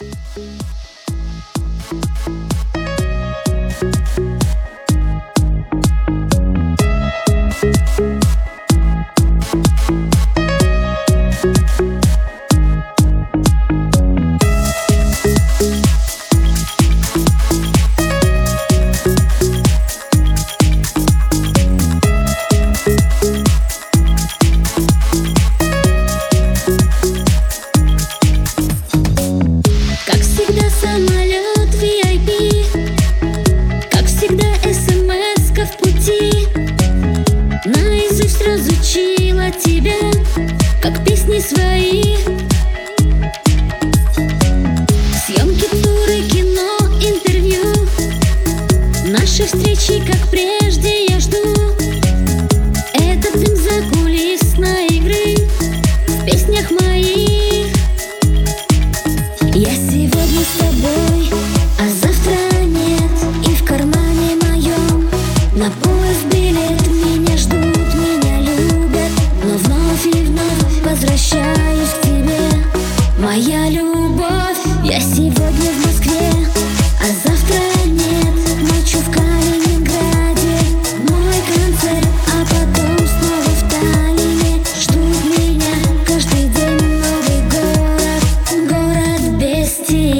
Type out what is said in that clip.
Música Встречи, как прежде, See.